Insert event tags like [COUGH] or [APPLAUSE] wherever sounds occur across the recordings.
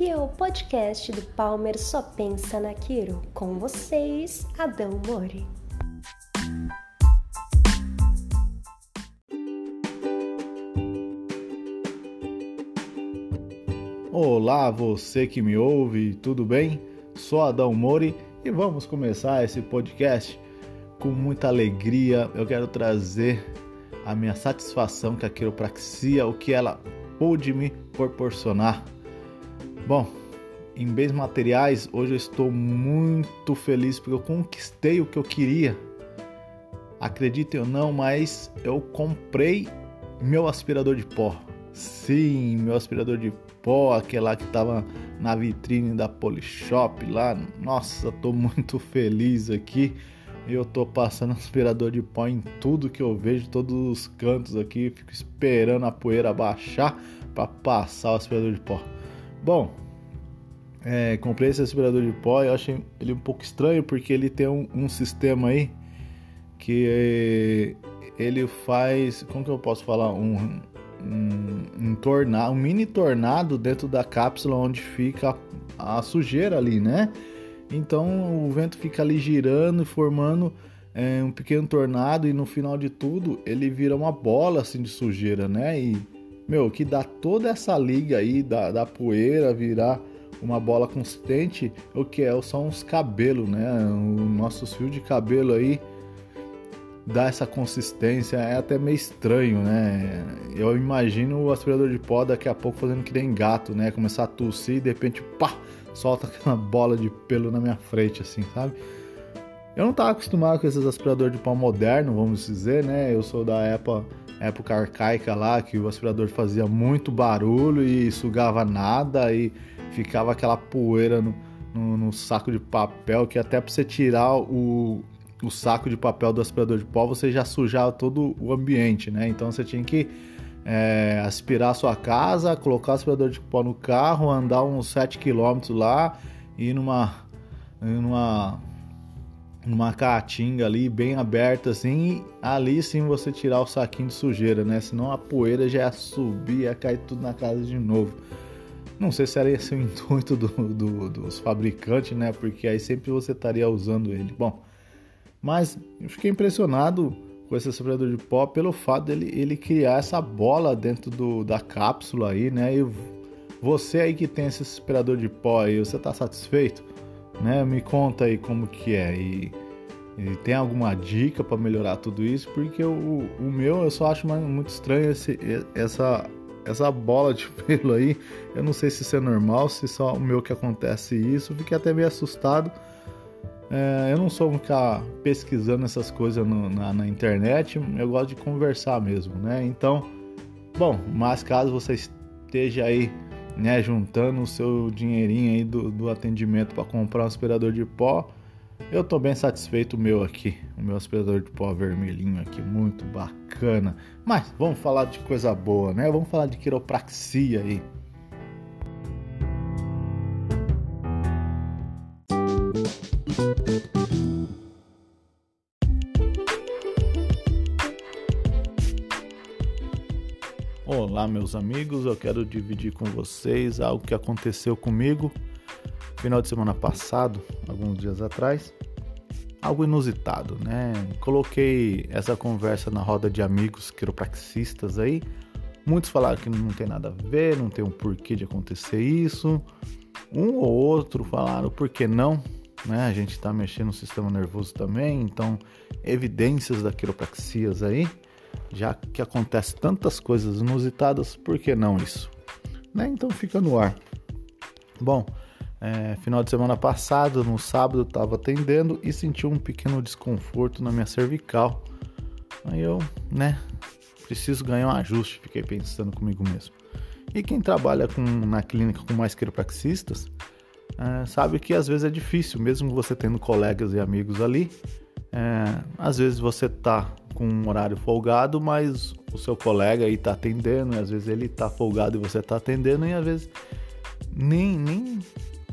Aqui é o podcast do Palmer Só Pensa na Quiro. Com vocês, Adão Mori. Olá, você que me ouve, tudo bem? Sou Adão Mori e vamos começar esse podcast com muita alegria. Eu quero trazer a minha satisfação com a quiropraxia, o que ela pôde me proporcionar. Bom, em bens materiais, hoje eu estou muito feliz porque eu conquistei o que eu queria. Acreditem ou não, mas eu comprei meu aspirador de pó. Sim, meu aspirador de pó, aquele lá que estava na vitrine da Polishop lá. Nossa, tô muito feliz aqui. Eu tô passando aspirador de pó em tudo que eu vejo, todos os cantos aqui. Fico esperando a poeira baixar para passar o aspirador de pó. Bom, é, comprei esse aspirador de pó e achei ele um pouco estranho porque ele tem um, um sistema aí que é, ele faz, como que eu posso falar, um, um, um, um mini tornado dentro da cápsula onde fica a, a sujeira ali, né? Então o vento fica ali girando e formando é, um pequeno tornado e no final de tudo ele vira uma bola assim de sujeira, né? E meu, que dá toda essa liga aí da, da poeira virar uma bola consistente, o que é? São os cabelos, né? O nossos fios de cabelo aí dá essa consistência, é até meio estranho, né? Eu imagino o aspirador de pó daqui a pouco fazendo que nem gato, né? Começar a tossir e de repente, pá, solta [LAUGHS] aquela bola de pelo na minha frente, assim, sabe? Eu não estava acostumado com esses aspiradores de pó moderno, vamos dizer, né? Eu sou da época, época arcaica lá, que o aspirador fazia muito barulho e sugava nada e ficava aquela poeira no, no, no saco de papel que até para você tirar o, o saco de papel do aspirador de pó você já sujava todo o ambiente, né? Então você tinha que é, aspirar a sua casa, colocar o aspirador de pó no carro, andar uns 7 km lá, ir numa, numa, numa caatinga ali bem aberta assim, ali sim você tirar o saquinho de sujeira, né? Senão a poeira já ia subir, ia cair tudo na casa de novo. Não sei se era esse o intuito do, do, dos fabricantes, né? Porque aí sempre você estaria usando ele. Bom, mas eu fiquei impressionado com esse aspirador de pó pelo fato dele ele criar essa bola dentro do, da cápsula aí, né? E você aí que tem esse aspirador de pó aí, você tá satisfeito? Né? Me conta aí como que é e, e tem alguma dica para melhorar tudo isso? Porque o, o meu eu só acho muito estranho esse, essa essa bola de [LAUGHS] pelo aí. Eu não sei se isso é normal, se só o meu que acontece isso. Fiquei até meio assustado é, eu não sou ficar pesquisando essas coisas no, na, na, internet, eu gosto de conversar mesmo, né? Então, bom, mas caso você esteja aí, né, juntando o seu dinheirinho aí do, do atendimento para comprar um aspirador de pó, eu tô bem satisfeito o meu aqui, o meu aspirador de pó vermelhinho aqui, muito bacana. Mas vamos falar de coisa boa, né? Vamos falar de quiropraxia aí. Olá, meus amigos, eu quero dividir com vocês algo que aconteceu comigo final de semana passado, alguns dias atrás. Algo inusitado, né? Coloquei essa conversa na roda de amigos quiropraxistas aí. Muitos falaram que não tem nada a ver, não tem um porquê de acontecer isso. Um ou outro falaram por que não, né? A gente está mexendo no sistema nervoso também, então evidências da quiropraxias aí já que acontece tantas coisas inusitadas, por que não isso? Né? Então fica no ar. Bom, é, final de semana passado, no sábado, estava atendendo e senti um pequeno desconforto na minha cervical. Aí eu, né, preciso ganhar um ajuste, fiquei pensando comigo mesmo. E quem trabalha com, na clínica com mais quiropraxistas é, sabe que às vezes é difícil, mesmo você tendo colegas e amigos ali, é, às vezes você tá com um horário folgado, mas o seu colega aí tá atendendo, e às vezes ele tá folgado e você tá atendendo, e às vezes nem, nem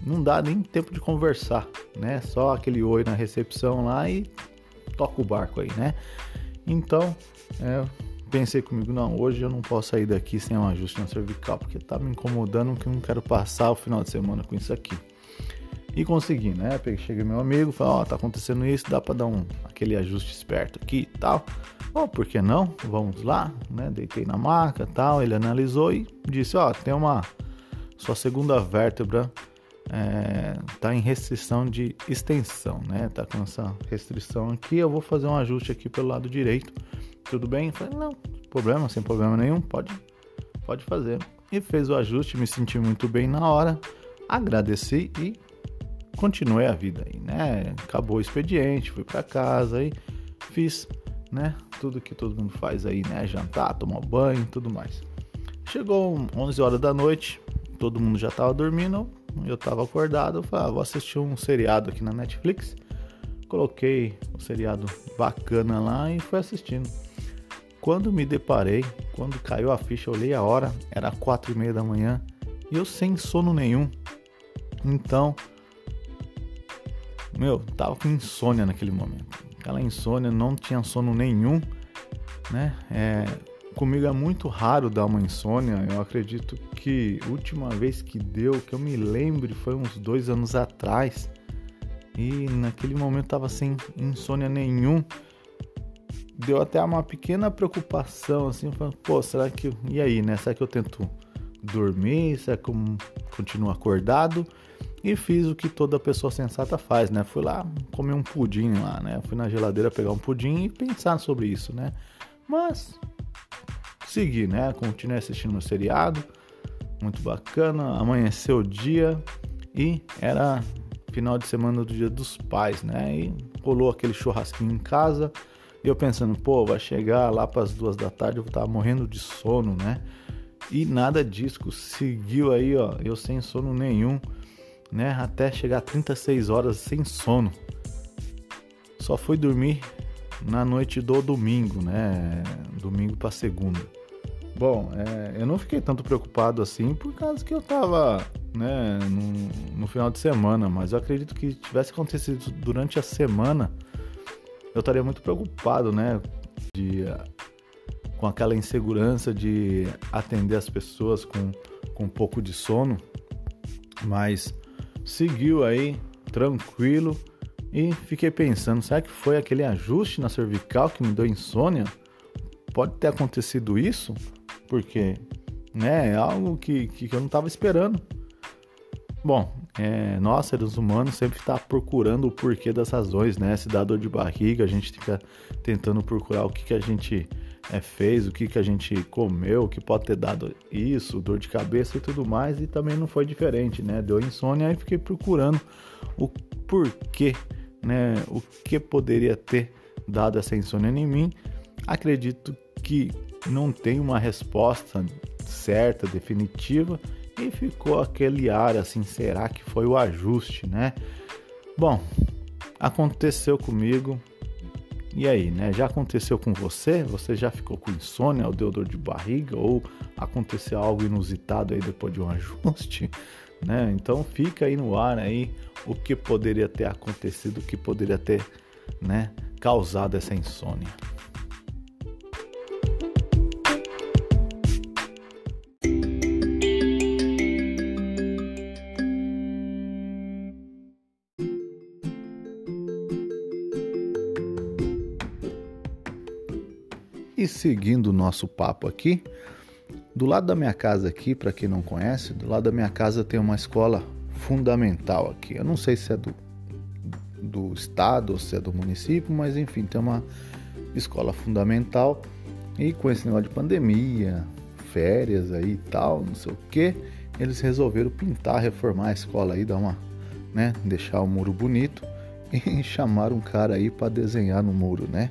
não dá nem tempo de conversar, né? Só aquele oi na recepção lá e toca o barco aí, né? Então, é, pensei comigo, não, hoje eu não posso sair daqui sem um ajuste na cervical, porque tá me incomodando que eu não quero passar o final de semana com isso aqui. E consegui, né? Cheguei meu amigo, falei, ó, oh, tá acontecendo isso, dá para dar um aquele ajuste esperto aqui e tal. Ó, oh, por que não? Vamos lá, né? Deitei na maca, tal, ele analisou e disse, ó, oh, tem uma sua segunda vértebra é, tá em restrição de extensão, né? Tá com essa restrição aqui, eu vou fazer um ajuste aqui pelo lado direito. Tudo bem? Eu falei, não, problema, sem problema nenhum, pode, pode fazer. E fez o ajuste, me senti muito bem na hora, agradeci e continuei a vida aí, né? Acabou o expediente, fui para casa e fiz, né? Tudo que todo mundo faz aí, né? Jantar, tomar banho, tudo mais. Chegou 11 horas da noite, todo mundo já tava dormindo, eu tava acordado, eu falei, ah, vou assistir um seriado aqui na Netflix. Coloquei um seriado bacana lá e fui assistindo. Quando me deparei, quando caiu a ficha, olhei a hora, era quatro e meia da manhã e eu sem sono nenhum. Então, meu, tava com insônia naquele momento. Aquela insônia, não tinha sono nenhum, né? É, comigo é muito raro dar uma insônia. Eu acredito que última vez que deu, que eu me lembre, foi uns dois anos atrás. E naquele momento tava sem insônia nenhum. Deu até uma pequena preocupação, assim, falando, pô, será que. E aí, né? Será que eu tento dormir? Será que eu continuo acordado? E fiz o que toda pessoa sensata faz, né? Fui lá comer um pudim lá, né? Fui na geladeira pegar um pudim e pensar sobre isso, né? Mas segui, né? Continuei assistindo o seriado, muito bacana. Amanheceu o dia e era final de semana do Dia dos Pais, né? E rolou aquele churrasquinho em casa. E eu pensando, pô, vai chegar lá para as duas da tarde, eu vou estar morrendo de sono, né? E nada disso, seguiu aí, ó, eu sem sono nenhum né? Até chegar a 36 horas sem sono. Só fui dormir na noite do domingo, né? Domingo para segunda. Bom, é, eu não fiquei tanto preocupado assim por causa que eu tava, né, no, no final de semana, mas eu acredito que tivesse acontecido durante a semana, eu estaria muito preocupado, né, de, com aquela insegurança de atender as pessoas com, com um pouco de sono, mas seguiu aí tranquilo e fiquei pensando, será que foi aquele ajuste na cervical que me deu insônia? Pode ter acontecido isso, porque né, é algo que, que eu não estava esperando. Bom, é, nós seres humanos sempre está procurando o porquê das razões, né? Se dá dor de barriga, a gente fica tentando procurar o que, que a gente é, fez, o que, que a gente comeu, que pode ter dado isso, dor de cabeça e tudo mais, e também não foi diferente, né? Deu insônia e fiquei procurando o porquê, né? O que poderia ter dado essa insônia em mim. Acredito que não tem uma resposta certa, definitiva, e ficou aquele ar assim, será que foi o ajuste, né? Bom, aconteceu comigo, e aí, né? Já aconteceu com você? Você já ficou com insônia ou deu dor de barriga? Ou aconteceu algo inusitado aí depois de um [LAUGHS] ajuste? Né? Então fica aí no ar aí o que poderia ter acontecido, o que poderia ter né, causado essa insônia. E seguindo o nosso papo aqui, do lado da minha casa aqui, para quem não conhece, do lado da minha casa tem uma escola fundamental aqui. Eu não sei se é do, do estado ou se é do município, mas enfim, tem uma escola fundamental. E com esse negócio de pandemia, férias aí e tal, não sei o que, eles resolveram pintar, reformar a escola aí, dar uma, né, deixar o muro bonito e [LAUGHS] chamaram um cara aí para desenhar no muro, né?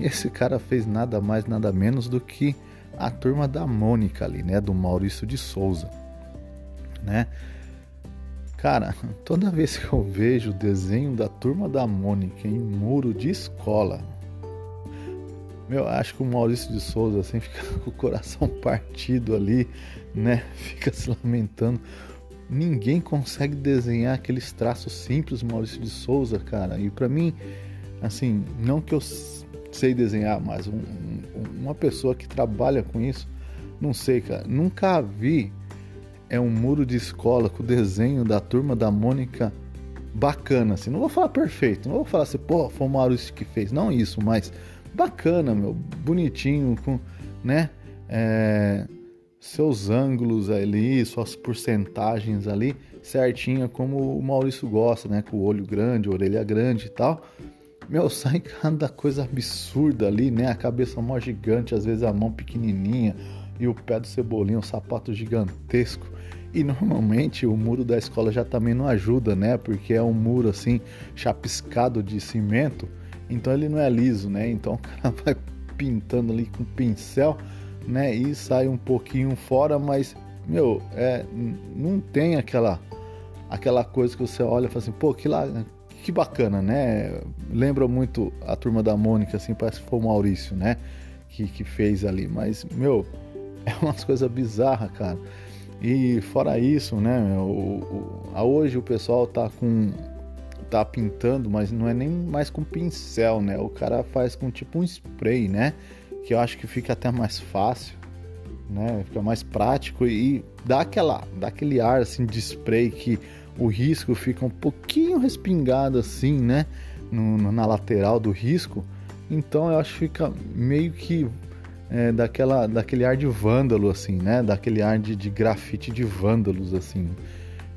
Esse cara fez nada mais, nada menos do que a turma da Mônica ali, né? Do Maurício de Souza, né? Cara, [LAUGHS] toda vez que eu vejo o desenho da turma da Mônica em muro de escola, meu, acho que o Maurício de Souza assim [LAUGHS] fica com o coração partido ali, né? [LAUGHS] Fica se lamentando. Ninguém consegue desenhar aqueles traços simples Maurício de Souza, cara. E para mim, assim, não que eu sei desenhar, mas um, um, uma pessoa que trabalha com isso, não sei, cara, nunca vi é um muro de escola com o desenho da turma da Mônica bacana, assim. Não vou falar perfeito, não vou falar assim, pô, foi o Maurício que fez, não isso, mas bacana, meu, bonitinho, com, né, é, seus ângulos ali, suas porcentagens ali, certinha como o Maurício gosta, né, com o olho grande, orelha grande e tal. Meu, sai cada coisa absurda ali, né, a cabeça mó gigante, às vezes a mão pequenininha e o pé do cebolinho, um sapato gigantesco. E normalmente o muro da escola já também não ajuda, né? Porque é um muro assim chapiscado de cimento, então ele não é liso, né? Então [LAUGHS] o cara vai pintando ali com pincel, né? E sai um pouquinho fora, mas meu, é, não tem aquela aquela coisa que você olha e fala assim, pô, que lá, que bacana, né? Lembra muito a turma da Mônica, assim, parece que foi o Maurício, né? Que, que fez ali, mas meu, [LAUGHS] é umas coisas bizarras, cara. E fora isso, né, o, o, hoje o pessoal tá com tá pintando, mas não é nem mais com pincel, né? O cara faz com tipo um spray, né? Que eu acho que fica até mais fácil, né? Fica mais prático e dá aquela dá aquele ar assim de spray que o risco fica um pouquinho respingado assim, né? No, no, na lateral do risco. Então eu acho que fica meio que é, daquela, daquele ar de vândalo, assim, né? Daquele ar de, de grafite de vândalos, assim.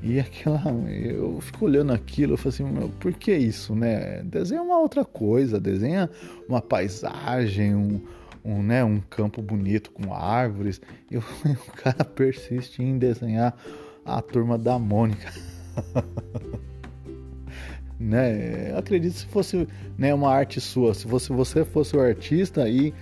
E [LAUGHS] aquela. Eu fico olhando aquilo, eu falo assim, meu, por que isso, né? Desenha uma outra coisa, desenha uma paisagem, um, um, né, um campo bonito com árvores. [LAUGHS] E o, cara persiste em desenhar a turma da Mônica. [LAUGHS] né? Acredito se fosse né, uma arte sua, se você, você fosse o artista e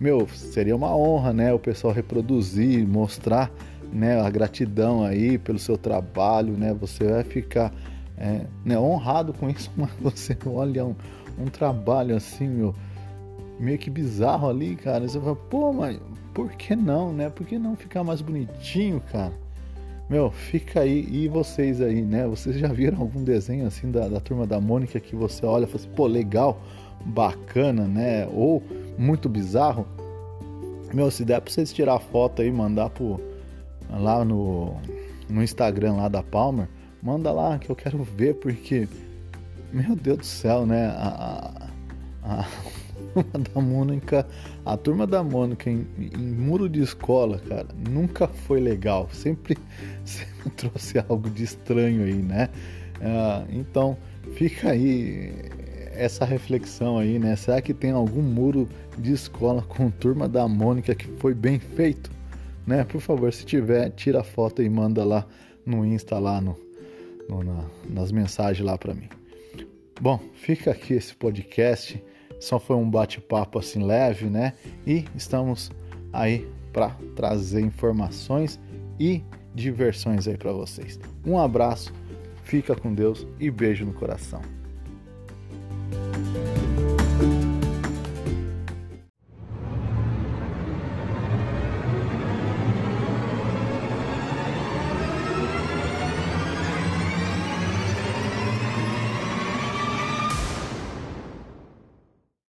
meu, seria uma honra, né, o pessoal reproduzir, mostrar, né, a gratidão aí pelo seu trabalho, né, você vai ficar é, né, honrado com isso, [LAUGHS] mas você olha um, um trabalho assim, meu, meio que bizarro ali, cara, você fala, pô, mas por que não, né, por que não ficar mais bonitinho, cara? Meu, fica aí, e vocês aí, né? Vocês já viram algum desenho assim da, da turma da Mônica que você olha e fala assim, pô, legal, bacana, né? Ou muito bizarro, meu, se der pra vocês tirar foto aí, mandar pro, lá no, no Instagram lá da Palmer, manda lá que eu quero ver, porque, meu Deus do céu, né? A, a, a turma da Mônica, a turma da Mônica em, em, muro de escola, cara, nunca foi legal. Sempre, [LAUGHS] sempre trouxe algo de estranho aí, né? Uh, então, fica aí essa reflexão aí, né? Será que tem algum muro de escola com turma da Mônica que foi bem feito? Né? Por favor, se tiver, tira a foto e manda lá no Insta, lá no, no na, nas mensagens lá para mim. Bom, fica aqui esse podcast. Só foi um bate-papo assim leve, né? E estamos aí para trazer informações e diversões aí para vocês. Um abraço, fica com Deus e beijo no coração.